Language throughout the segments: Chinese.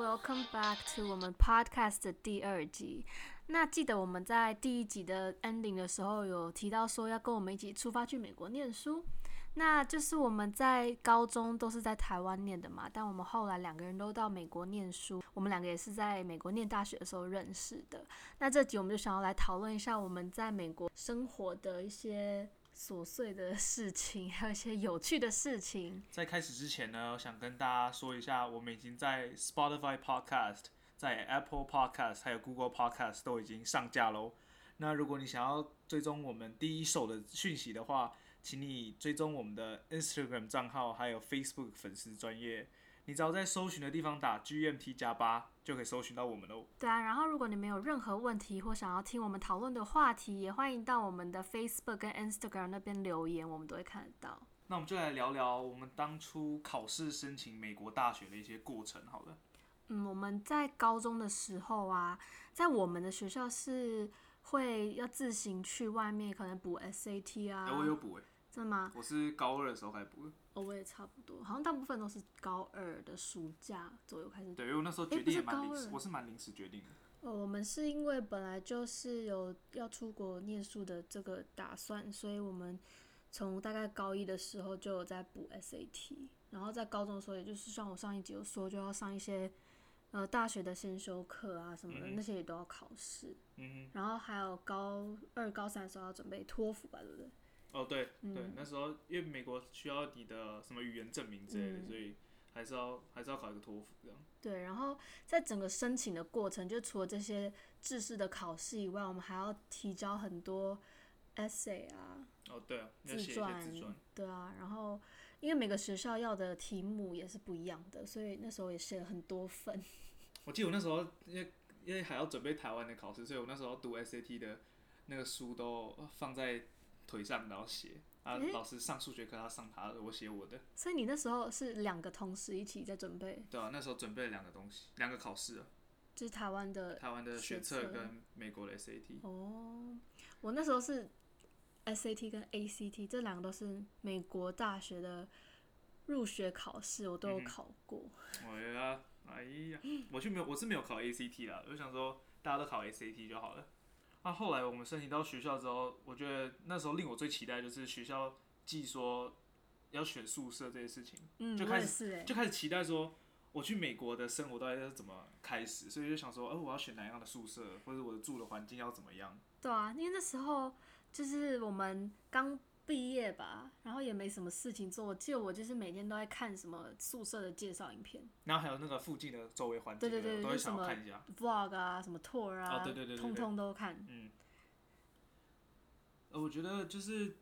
，Welcome back to 我们 Podcast 的第二集。那记得我们在第一集的 ending 的时候有提到说要跟我们一起出发去美国念书。那就是我们在高中都是在台湾念的嘛，但我们后来两个人都到美国念书，我们两个也是在美国念大学的时候认识的。那这集我们就想要来讨论一下我们在美国生活的一些琐碎的事情，还有一些有趣的事情。在开始之前呢，我想跟大家说一下，我们已经在 Spotify Podcast、在 Apple Podcast 还有 Google Podcast 都已经上架喽。那如果你想要追踪我们第一手的讯息的话，请你追踪我们的 Instagram 账号，还有 Facebook 粉丝专业。你只要在搜寻的地方打 GMT 加八，就可以搜寻到我们喽。对啊，然后如果你们有任何问题或想要听我们讨论的话题，也欢迎到我们的 Facebook 跟 Instagram 那边留言，我们都会看得到。那我们就来聊聊我们当初考试申请美国大学的一些过程，好了。嗯，我们在高中的时候啊，在我们的学校是会要自行去外面可能补 SAT 啊。哎、我有补哎、真的吗？我是高二的时候开始补的。哦，我也差不多，好像大部分都是高二的暑假左右开始。对，因为我那时候诶决定也蛮不是高二，临时我是蛮临时决定的。哦，我们是因为本来就是有要出国念书的这个打算，所以我们从大概高一的时候就有在补 SAT，然后在高中的时候，也就是像我上一集有说，就要上一些呃大学的先修课啊什么的，嗯那些也都要考试，嗯然后还有高二、高三的时候要准备托福吧，对不对？哼，哦对嗯对，那时候因为美国需要你的什么语言证明之类的，嗯所以还是要还是要考一个托福这样。对，然后在整个申请的过程，就除了这些制式的考试以外，我们还要提交很多 essay 啊、哦对啊，要自写一些传自传。，对啊，然后因为每个学校要的题目也是不一样的，所以那时候也写了很多份。我记得我那时候因为因为还要准备台湾的考试，所以我那时候读 SAT 的那个书都放在腿上，然后写。啊，诶老师上数学课他上他的，我写我的。所以你那时候是两个同时一起在准备，对啊，那时候准备了两个东西，两个考试啊，就是台湾的台湾的学学测测跟美国的 SAT。哦。我那时候是 SAT 跟 ACT 这两个都是美国大学的入学考试，我都有考过。我呀，哎呀，我去没有，我是没有考 ACT 啦，我就想说大家都考 ACT 就好了。那、后来我们申请到学校之后，我觉得那时候令我最期待就是学校寄说要选宿舍这些事情，嗯，我就开始就开始期待说我去美国的生活到底是怎么开始，所以就想说，哦、我要选哪样的宿舍，或者我的住的环境要怎么样。对啊，因为那时候就是我们刚毕业吧，然后也没什么事情做。我记得我就是每天都在看什么宿舍的介绍影片然后还有那个附近的周围环境的，对对对都会想要看一下。，vlog 啊，什么 tour 啊，哦对对对对通通都看。嗯，呃，我觉得就是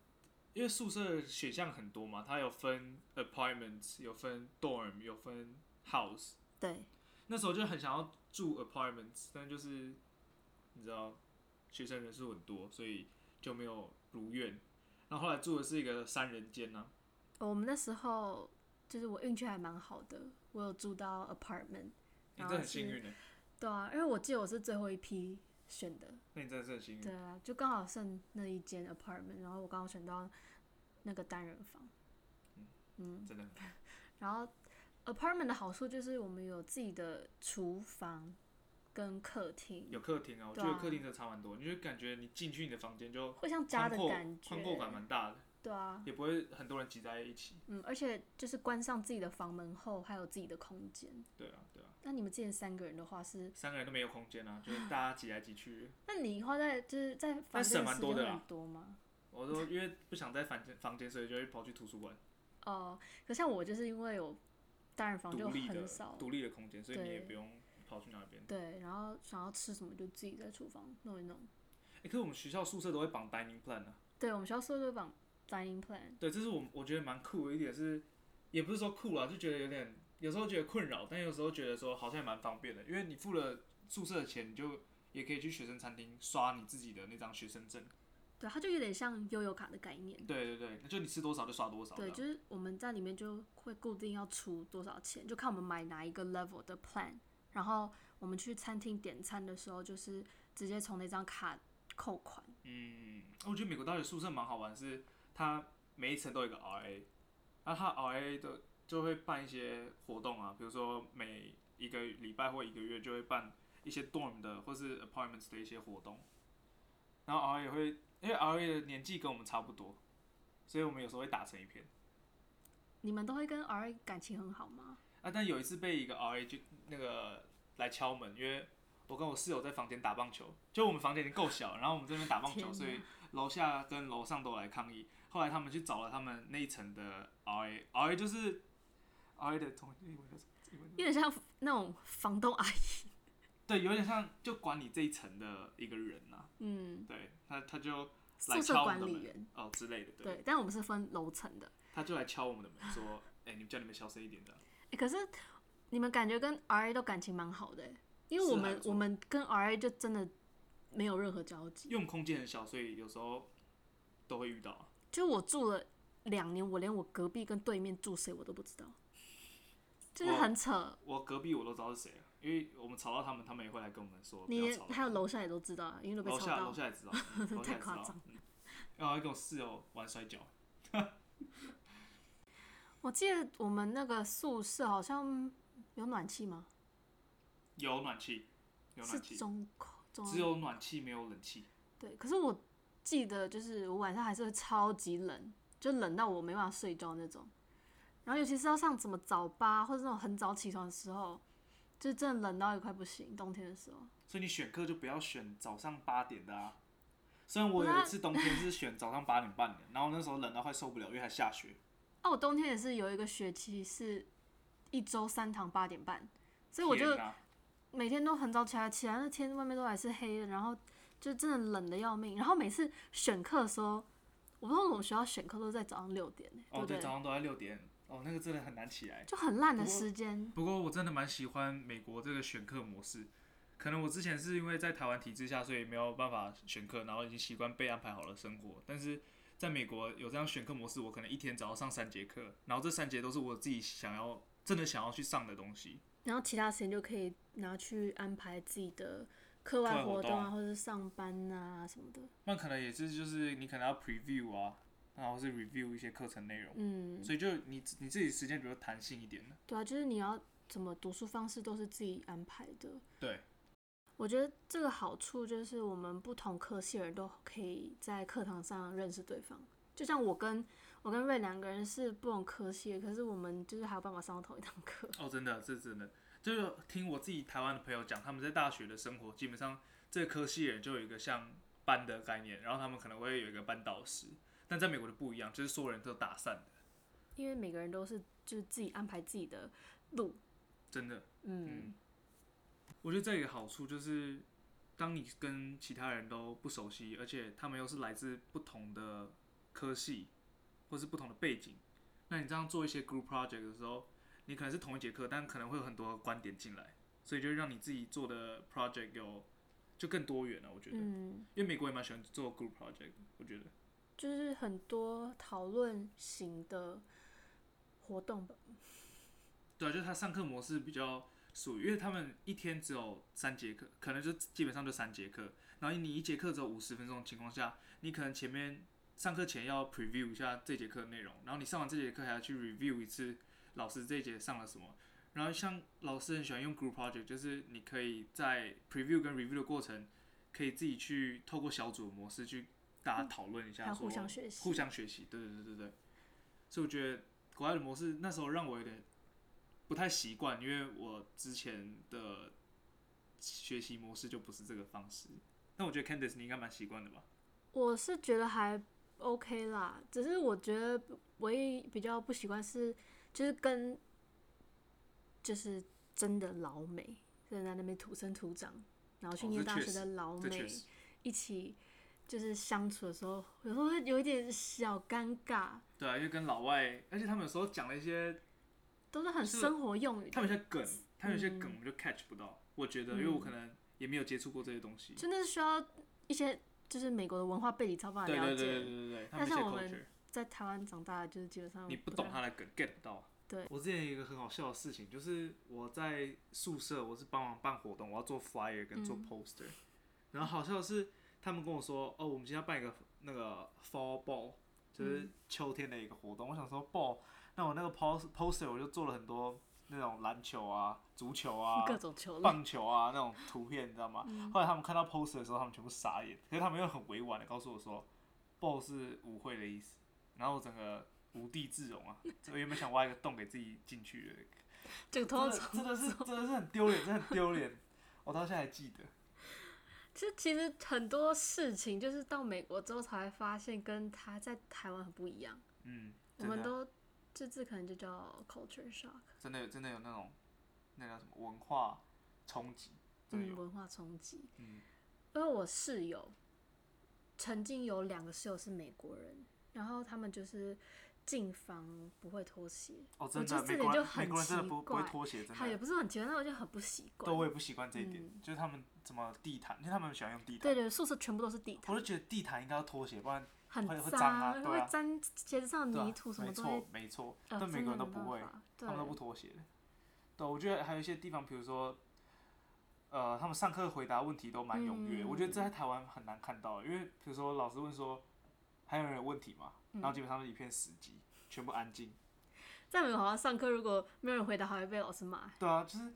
因为宿舍选项很多嘛，它有分 apartments，有分 dorm，有分 house。对，那时候就很想要住 apartments，但就是你知道学生人数很多，所以就没有如愿。然后后来住的是一个三人间呢、我们那时候就是我运气还蛮好的，我有住到 apartment。你真的很幸运的，对啊，因为我记得我是最后一批选的，那你真的是很幸运。对啊，就刚好剩那一间 apartment，然后我刚好选到那个单人房。嗯，真的很 然后 apartment 的好处就是我们有自己的厨房跟客厅，有客厅啊，我觉得客厅真的差蛮多，你就感觉你进去你的房间就会像家的感觉，宽阔感蛮大的，对啊，也不会很多人挤在一起。嗯，而且就是关上自己的房门后，还有自己的空间。对啊，对啊，那你们之前三个人的话是，三个人都没有空间啊，就是大家挤来挤去。那你花在就是在房间的时间蛮多的啦很多吗？我都因为不想在房间房间，所以就会跑去图书馆，哦、可像我就是因为有单人房就很少，独立的空间，所以你也不用跑去那边。对，然后想要吃什么就自己在厨房弄一弄。哎、可是我们学校宿舍都会绑 dining plan 啊。对，我们学校宿舍都会绑 dining plan，对，这是我我觉得蛮酷的一点是，也不是说酷啦，就觉得有点，有时候觉得困扰，但有时候觉得说好像也蛮方便的，因为你付了宿舍的钱，你就也可以去学生餐厅刷你自己的那张学生证。对，它就有点像悠游卡的概念。对对对，就你吃多少就刷多少对，就是我们在里面就会固定要出多少钱，就看我们买哪一个 level 的 plan，然后我们去餐厅点餐的时候，就是直接从那张卡扣款。嗯，我觉得美国大学宿舍蛮好玩，是它每一层都有一个 RA，那它 RA 的就会办一些活动啊，比如说每一个礼拜或一个月就会办一些 dorm 的或是 apartments 的一些活动，然后 RA 也会，因为 RA 的年纪跟我们差不多，所以我们有时候会打成一片。你们都会跟 R A 感情很好吗？啊，但有一次被一个 RA 就那个来敲门，因为我跟我室友在房间打棒球，就我们房间已经够小，然后我们这边打棒球，所以楼下跟楼上都来抗议。后来他们去找了他们那一层的 RA，RA 就是 RA 的同有点像那种房东阿姨。对，有点像就管理这一层的一个人呐、嗯，对他他就来宿舍敲管理员。哦之类的，对，对，但我们是分楼层的。他就来敲我们的门说，哎、你们叫你们小声一点的。欸可是你们感觉跟 R A 都感情蛮好的欸，因为我们我们跟 R A 就真的没有任何交集。因为我们空间很小，所以有时候都会遇到啊。就我住了两年，我连我隔壁跟对面住谁我都不知道，就是很扯。我隔壁我都知道是谁了，因为我们吵到他们，他们也会来跟我们说你还有楼下也都知道啊，因为都被吵到楼下 楼。下也知道，太夸张。了然后还跟我室友玩摔跤，我记得我们那个宿舍好像有暖气吗？有暖气，有暖气，中中只有暖气没有冷气。对，可是我记得就是我晚上还是会超级冷，就冷到我没办法睡觉那种。然后尤其是要上什么早八或者那种很早起床的时候，就真的冷到也快不行，冬天的时候。所以你选课就不要选早上八点的啊。虽然我有一次冬天是选早上八点半的，然后那时候冷到快受不了，因为还下雪。啊，我冬天也是有一个学期是一周三堂八点半，所以我就每天都很早起来，起来那天外面都还是黑的，然后就真的冷的要命。然后每次选课的时候，我不知道我们学校选课都在早上六点、哦，对，早上都在六点，哦，那个真的很难起来。就很烂的时间。不过我真的蛮喜欢美国这个选课模式，可能我之前是因为在台湾体制下，所以没有办法选课，然后已经习惯被安排好了生活。但是在美国有这样选课模式，我可能一天只要上三节课，然后这三节都是我自己想要真的想要去上的东西。然后其他时间就可以拿去安排自己的课外活活动啊，或者是上班啊什么的。那可能也是就是你可能要 preview 啊，然后是 review 一些课程内容，嗯，所以就你你自己时间比较弹性一点的。对啊，就是你要怎么读书方式都是自己安排的。对，我觉得这个好处就是我们不同科系的人都可以在课堂上认识对方。就像我跟我跟瑞两个人是不同科系的，可是我们就是还有办法上到同一堂课。哦，真的，这真的，就是听我自己台湾的朋友讲，他们在大学的生活，基本上这个科系的人就有一个像班的概念，然后他们可能会有一个班导师，但在美国的不一样，就是所有人都打散的，因为每个人都是就是自己安排自己的路，真的。嗯，我觉得这个好处就是，当你跟其他人都不熟悉，而且他们又是来自不同的科系或是不同的背景，那你这样做一些 group project 的时候，你可能是同一节课，但可能会有很多观点进来，所以就让你自己做的 project 有就更多元了。我觉得，嗯，因为美国也蛮喜欢做 group project，的我觉得。就是很多讨论型的活动吧。对啊，就是他上课模式比较属于，因为他们一天只有三节课，可能就基本上就三节课，然后你一节课只有五十分钟的情况下，你可能前面上课前要 preview 一下这节课的内容，然后你上完这节课还要去 review 一次老师这一节上了什么。然后像老师很喜欢用 group project，就是你可以在 preview 跟 review 的过程，可以自己去透过小组的模式去大家讨论一下互相学习互相学习，对对对对对。所以我觉得国外的模式那时候让我有点不太习惯，因为我之前的学习模式就不是这个方式。那我觉得 Candice 你应该蛮习惯的吧？我是觉得还 OK 啦，只是我觉得唯一比较不习惯是，就是跟就是真的老美，真的在那边土生土长，然后去哦念大学的老美一起就是相处的时候，有时候会有一点小尴尬，对啊，因为跟老外，而且他们有时候讲了一些，都是很生活用语，他们有些梗，他们有些嗯梗我们就 catch 不到。我觉得，因为我可能也没有接触过这些东西。真的是需要一些就是美国的文化背景才有办法了对对对对解。对对，他但们一些像我们在台湾长大的，就是基本上你不懂他的梗 get 不到。对我之前有一个很好笑的事情，就是我在宿舍，我是帮忙办活动，我要做 flyer 跟做嗯 poster，、然后好笑的是，他们跟我说，哦，我们今天要办一个那个 fall ball，就是嗯秋天的一个活动。我想说 ball，那我那个 post poster 我就做了很多那种篮球啊、足球啊、各种球。棒球啊那种图片，你知道吗？嗯后来他们看到 poster 的时候，他们全部傻眼，可是他们又很委婉的告诉我说，ball 是舞会的意思，然后我整个无地自容啊！我原本想挖一个洞给自己进去的，这个通真的真的是真的是很丢脸，真的很丢脸，我到现在还记得。其实其实很多事情就是到美国之后才会发现，跟他在台湾很不一样。嗯，我们都这字可能就叫 culture shock，真的有真的有那种那叫什么文化冲击，真的嗯，有。文化冲击。嗯因为我室友曾经有两个室友是美国人，然后他们就是进房不会脱鞋，哦，真的，我觉得这美国人就很国人真的奇不不会怪脱鞋，真他也的。不是很奇怪，但我就很不习惯对，。我也不习惯这一点，嗯就是他们怎么地毯，因为他们喜欢用地毯。对对，宿舍全部都是地毯，我就觉得地毯应该要脱鞋，不然很脏啊对啊会沾鞋子上的泥土什么没错都会。没错，呃但美国人都不会，，他们都不对，脱鞋的。对，我觉得还有一些地方，比如说，呃，他们上课回答问题都蛮踊跃，嗯我觉得这在台湾很难看到，因为比如说老师问说，还有人有问题吗？嗯然后基本上是一片死寂，全部安静。在美国好像上课如果没有人回答，还会被老师骂。对啊，就是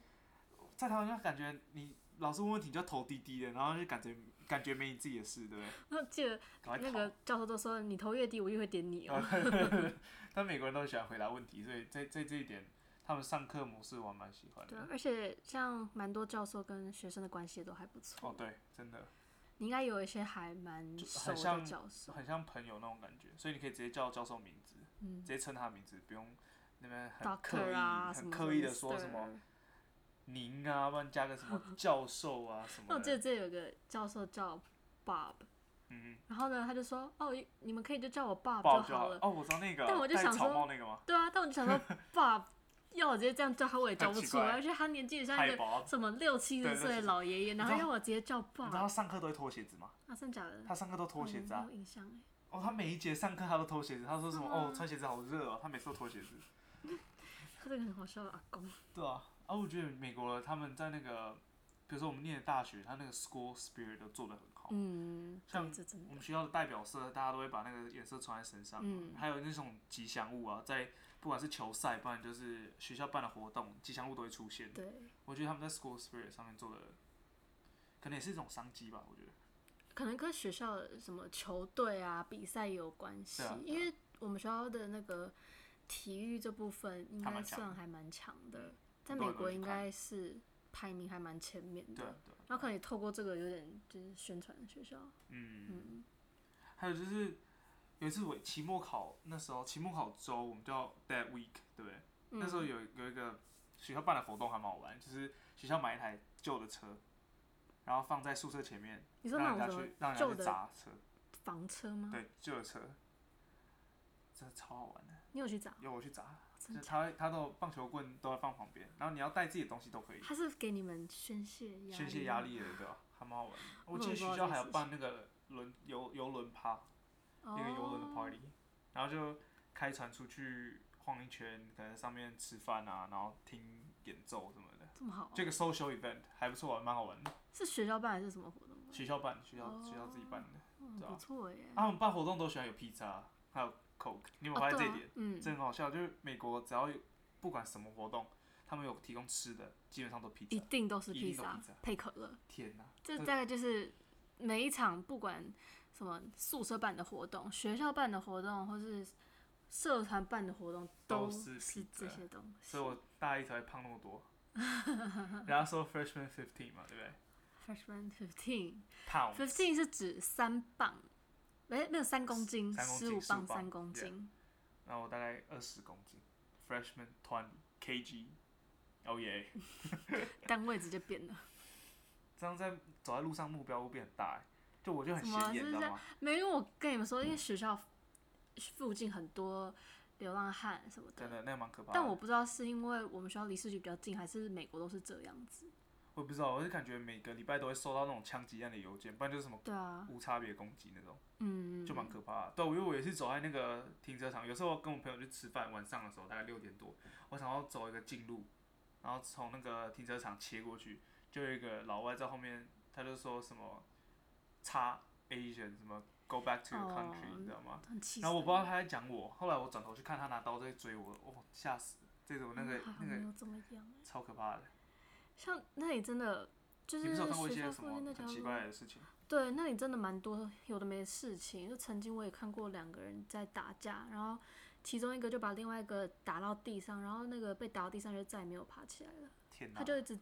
在台湾就感觉你老师问问题就要头低低的，然后就感觉感觉没你自己的事，对不对？那记得。那个教授都说，你头越低，我越会点你哦。但美国人都喜欢回答问题，所以在在这一点，他们上课模式我还蛮喜欢的。，对啊而且像蛮多教授跟学生的关系都还不错。哦，对，真的你应该有一些还蛮熟的很像教授。很像朋友那种感觉，所以你可以直接叫教授名字，嗯直接称他名字，不用那边很刻意、很刻意的说什么. 您啊，不然加个什么教授啊什么的。那我记得这有个教授叫 Bob，嗯，然后呢，他就说，哦，你们可以就叫我 Bob 就好了。哦，我知道那个，但我就想说帽那个吗？对啊，但我就想说，Bob 要我直接这样叫他，我也叫不出来，而且他年纪也像一个。什么六七十岁的老爷爷，然后要我直接叫你知道他上课都会脱鞋子吗？啊，真的假的？他上课都脱鞋子啊嗯。有印象哎。哦，他每一节上课他都脱鞋子，他说什么？哦，穿鞋子好热哦，他每次都脱鞋子。他这个很好笑的阿公。对啊，啊，我觉得美国他们在那个，比如说我们念的大学，他那个 school spirit 都做得很好。嗯，像。我们学校的代表色，大家都会把那个颜色穿在身上。嗯还有那种吉祥物啊，在不管是球赛，不然就是学校办的活动，吉祥物都会出现。对，我觉得他们在 school spirit 上面做的，可能也是一种商机吧。我觉得。可能跟学校的什么球队啊比赛有关系因为我们学校的那个体育这部分应该算还蛮强的，在美国应该是排名还蛮前面的。然后可能也透过这个有点就是宣传学校。嗯。嗯，还有就是有一次我期末考那时候期末考周，我们叫 that week，对不对？嗯那时候有有一个学校办的活动还蛮好玩，就是学校买一台旧的车，然后放在宿舍前面，你说让那种什么人家去让人家去旧的砸车，房车吗？对，旧的车，真的超好玩的。你有去砸？有我去砸，就的是他他都棒球棍都会放旁边，然后你要带自己的东西都可以，他是给你们宣泄压力，宣泄压。力的，对吧？还蛮好玩的。我记得学校还有这件事办那个轮游游轮趴，哦一个游轮的 party，然后就开船出去晃一圈，可能上面吃饭啊，然后听演奏什么的，这么好，这个 social event 还不错，蛮好玩的。是学校办还是什么活动？学校办，学校、哦学校自己办的。嗯，对啊不错耶。他们办活动都喜欢有披萨，还有 Coke，你有没有发现这一点？哦对啊嗯，这很好笑，就是美国只要有不管什么活动，他们有提供吃的，基本上都披萨。一定都是披萨配可乐。天哪，这大概就是每一场不管什么宿舍办的活动、学校办的活动，或是社团办的活动，都是是披萨这些东西。所以我大一才会胖那么多。然后说 freshman fifteen 嘛，对不对 Freshman fifteen？pound fifteen 是指三磅，没没有三公斤，十五磅磅三公斤。然后我大概二十公斤，freshman twenty kg，哦耶！单位直接变了。这样在走在路上目标会变很大欸，就我就很什么显眼，是这样你知道吗？没有，我跟你们说，因为学校附近很多流浪汉什么的，真的那个蛮可怕的。但我不知道是因为我们学校离市区比较近，还是美国都是这样子。我也不知道，我就感觉每个礼拜都会收到那种枪击案的邮件，不然就是什么对啊，无差别攻击那种，嗯，就蛮可怕的。对，因为我也是走在那个停车场，有时候跟我朋友去吃饭，晚上的时候大概六点多，我想要走一个近路，然后从那个停车场切过去，就有一个老外在后面，他就说什么叉 Asian 什么 Go back to your 哦 country，、你知道吗？然后我不知道他在讲我，后来我转头去看他拿刀在追我，哦，吓死！这种那个嗯那个超可怕的。像那里真的就是学校附近那条路很奇怪的事情？对，那里真的蛮多有的没的事情。就曾经我也看过两个人在打架，然后其中一个就把另外一个打到地上，然后那个被打到地上就再也没有爬起来了，天哪他！就一直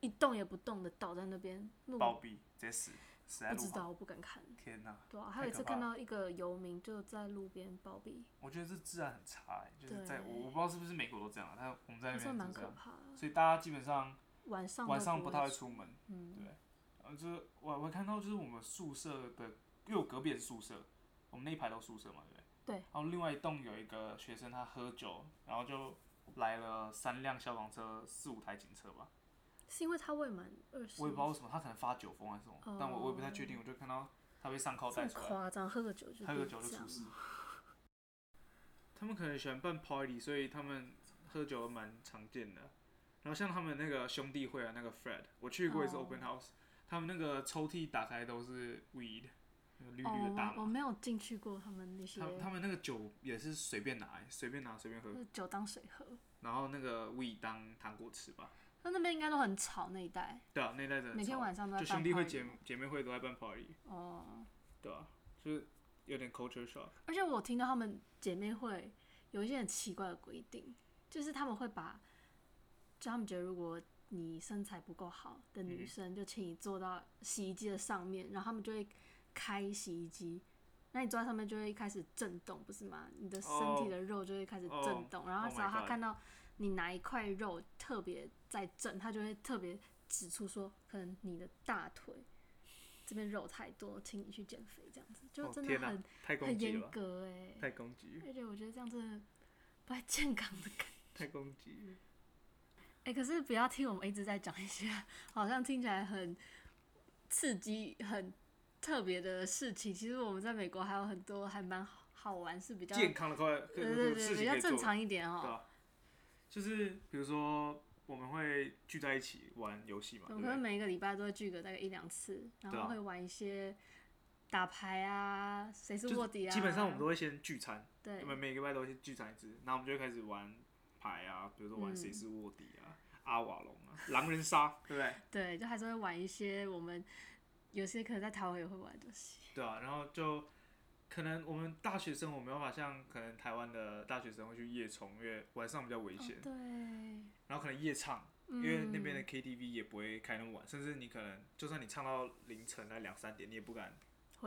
一动也不动的倒在那边。路暴毙，直接死，死在路。不知道，我不敢看。天哪！对啊，还有一次看到一个游民就在路边暴毙，我觉得这治安很差、欸，就是在我我不知道是不是美国都这样啊，但我们在那还算蛮边是这样，可怕的。所以大家基本上晚上不上不太会出，门，嗯，对。呃，就是我我看到就是我们宿舍的，因为我隔壁也是宿舍，我们那一排都宿舍嘛，对不对？对。然后另外一栋有一个学生他喝酒，然后就来了三辆消防车，四五台警车吧，是因为他未满二十，我也不知道为什么，他可能发酒疯还是什么，但我我也不太确定，我就看到他被上铐带出来。夸张，喝个酒就喝个酒就出事。他们可能喜欢办 party，所以他们喝酒蛮常见的。然后像他们那个兄弟会啊，那个 Fred，我去过一次哦 open house，、他们那个抽屉打开都是 weed，那个绿绿的大哦，我我。没有进去过他们那些他们他们那个酒也是随便拿、欸，随便拿随便喝，就是酒当水喝。然后那个 weed 当糖果吃吧。那那边应该都很吵那一带，对啊，那代真的每天超晚上都在办就兄弟会 party 姐姐妹会都在办 party，哦。对啊，就是有点 culture shock。而且我听到他们姐妹会有一些很奇怪的规定，就是他们会把，就他们觉得如果你身材不够好的女嗯生，就请你坐到洗衣机的上面，然后他们就会开洗衣机。那你坐在上面就会开始震动，不是吗？你的身体的肉就会开始震动然后 Oh 只要他看到你哪一块肉特别在震，他就会特别指出说，可能你的大腿这边肉太多，请你去减肥，这样子就真的很、很严格哎、太攻击，而且我觉得这样真的不太健康的感觉。太攻击了。哎、可是不要听我们一直在讲一些 好像听起来很刺激、很特别的事情。其实我们在美国还有很多还蛮好好玩，是比较健康的快，对对对，比较正常一点哦。就是比如说我们会聚在一起玩游戏嘛，对我可能？每一个礼拜都会聚个大概一两次，然后会玩一些打牌啊，谁是卧底啊。基本上我们都会先聚餐，对我们每个礼拜都会先聚餐一次，然后我们就会开始玩牌啊，比如说玩嗯谁是卧底啊、阿瓦隆啊、狼人杀，对不对？对，就还是会玩一些我们有些可能在台湾也会玩的东西。对啊，然后就可能我们大学生我没办法像可能台湾的大学生会去夜冲，因为晚上比较危险，哦对，然后可能夜唱，因因为那边的 KTV 也不会开那么晚，甚至你可能就算你唱到凌晨那两三点，你也不敢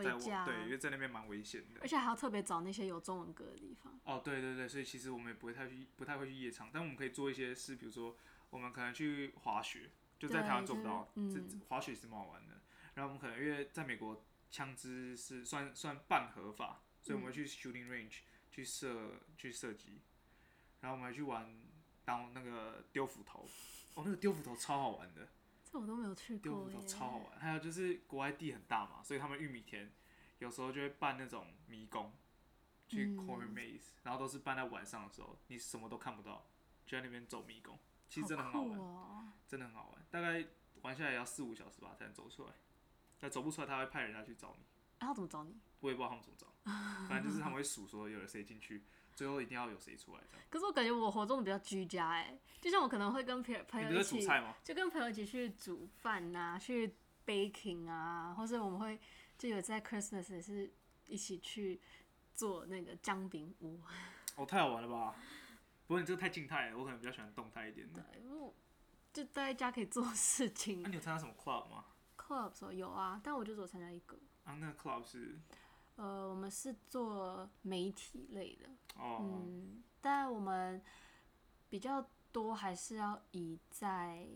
在对，因为在那边蛮危险的而。且还要特别找那些有中文歌的地方。哦，对对对，所以其实我们也不会太去不太会去夜场，但我们可以做一些事，比如说我们可能去滑雪，就在台湾对做不到，这、就是嗯滑雪是蛮好玩的。然后我们可能因为在美国枪支是算算半合法，所以我们会去 shooting range 去射去射击，然后我们还去玩当那个丢斧头，哦，那个丢斧头超好玩的。这我都没有去丢斧头过耶。超好玩。还有就是国外地很大嘛，所以他们玉米田有时候就会办那种迷宫，去嗯 corn maze，、然后都是办在晚上的时候，你什么都看不到，就在那边走迷宫，其实真的很好玩。真的很好玩。大概玩下来要四五小时吧才能走出来，那走不出来他会派人家去找你，然后怎么找你？我也不知道他们怎么找，反正就是他们会数说有了谁进去，最后一定要有谁出来这样。可是我感觉我活动比较居家哎，就像我可能会跟朋友朋友一起，煮菜吗？就跟朋友一起去煮饭呐、去 baking 啊，或是我们会就有在 Christmas 也是一起去做那个姜饼屋。哦，太好玩了吧！不过你这个太静态了，我可能比较喜欢动态一点的。对，因为我就待在家可以做事情那、。你有参加什么 club 吗？club 的时候有啊，但我就只有参加一个。啊，那个 club 是呃，我们是做媒体类的，哦，嗯，但我们比较多还是要以在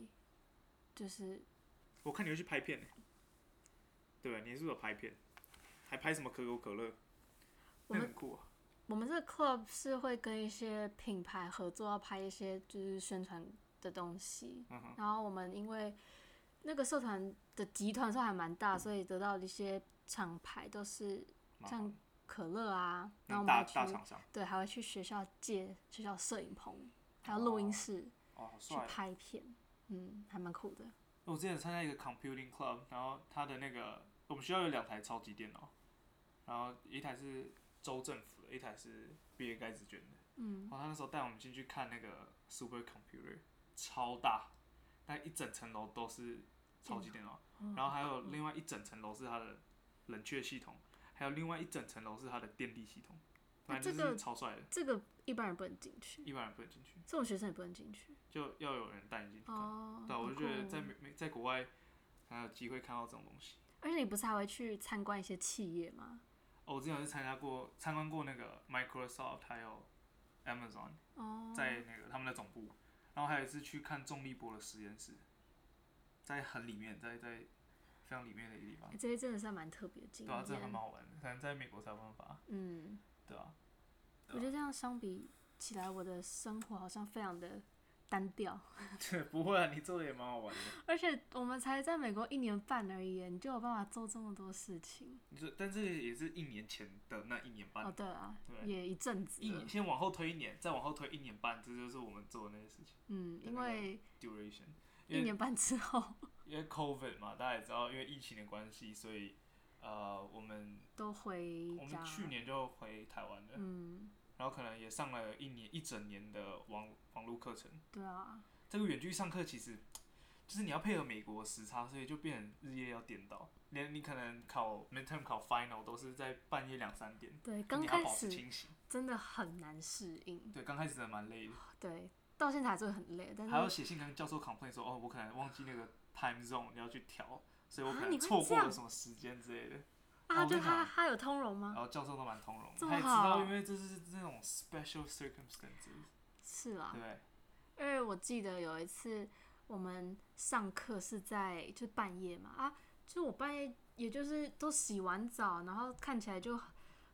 就是我看你会去拍片欸对，你是不是有拍片？还拍什么可口可乐？我们很酷啊。我们这个 club 是会跟一些品牌合作，要拍一些就是宣传的东西。嗯哼，然后我们因为那个社团的集团算还蛮大，所以得到的一些厂牌都是像可乐啊，然后我们还去对，还会去学校借学校摄影棚，还有录音室哦，好去。拍片，嗯，还蛮酷的。我之前参加一个 computing club，然后他的那个我们学校有两台超级电脑，然后一台是州政府的，一台是比尔盖茨捐的。嗯，然后他那时候带我们进去看那个 super computer，超大，那一整层楼都是超级电脑，然后还有另外一整层楼是它的冷却系统，还有另外一整层楼是它的电力系统，反正就是那这个超帅的，这个一般人不能进去，一般人不能进去，这种学生也不能进去。就要有人带你进去看。哦，对啊，我就觉得在美美在国外才有机会看到这种东西。而且你不是还会去参观一些企业吗？哦，我之前有去参加过参观过那个 Microsoft 还有 Amazon 哦，在那个他们的总部，然后还有一次去看重力波的实验室，在很里面，在在非常里面的一个地方欸，这些真的是蛮特别的经对啊，这很蛮。好玩的，可能在美国才有办法，嗯，对啊，我觉得这样相比起来，我的生活好像非常的单调。对，不会啊，你做的也蛮好玩的，而且我们才在美国一年半而已，你就有办法做这么多事情。你说但这也是一年前的那一年半，哦，对啊，对也一阵子一年。先往后推一年，再往后推一年半，这就是我们做的那些事情嗯，因为 duration，因为一年半之后因为 COVID 嘛，大家也知道，因为疫情的关系，所以呃，我们都回家我们。去年就回台湾了，嗯，然后可能也上了一年一整年的网网络课程。对啊，这个远距上课其实就是你要配合美国时差，所以就变成日夜要颠倒，连你可能考 midterm 考 final 都是在半夜两三点，对，刚你要保持开始清醒。真的很难适应。对，刚开始真的蛮累的，对，到现在还是会很累，但是还要写信跟教授 complain 说，哦，我可能忘记那个 time zone 要去调，所以我可能错过了什么时间之类的。啊，就我跟你讲他他有通融吗？然后教授都蛮通融他也知道，好因为这是这种 special circumstances，是啊对？因为我记得有一次我们上课是在就半夜嘛啊，就我半夜也就是都洗完澡，然后看起来就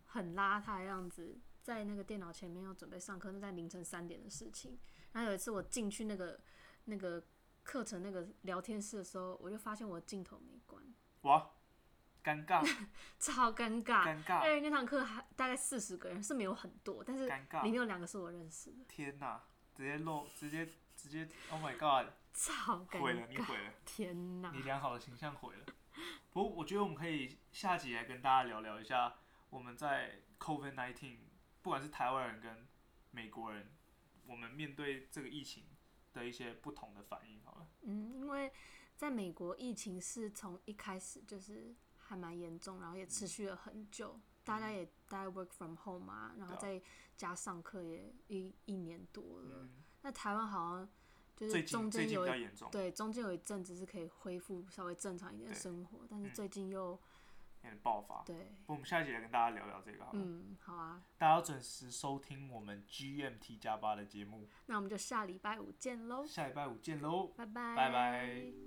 很邋遢的样子，在那个电脑前面要准备上课，那在凌晨三点的事情。然后有一次我进去那个那个课程那个聊天室的时候，我就发现我的镜头没关，哇，尴尬，超尴尬。尴尬，因为那堂课还大概四十个人，是没有很多，但是尴尬里面有两个是我认识的，天哪，直接漏，直接直接，Oh my God，超尴尬毁了，你尬！毁了，天哪！你良好的形象毁了。不过我觉得我们可以下集来跟大家聊聊一下我们在 COVID nineteen，不管是台湾人跟美国人，我们面对这个疫情的一些不同的反应。好了，嗯，因为在美国疫情是从一开始就是还蛮严重，然后也持续了很久，大家也大家 work from home 啊，然后在家上课也一一年多了。嗯，那台湾好像就是中间有对中间有一阵子是可以恢复稍微正常一点的生活，但是嗯。最近又、爆发。对，不，我们下一集来跟大家聊聊这个好了。嗯，好啊，大家要准时收听我们 GMT 加八的节目，那我们就下礼拜五见喽，下礼拜五见喽，拜拜，拜拜。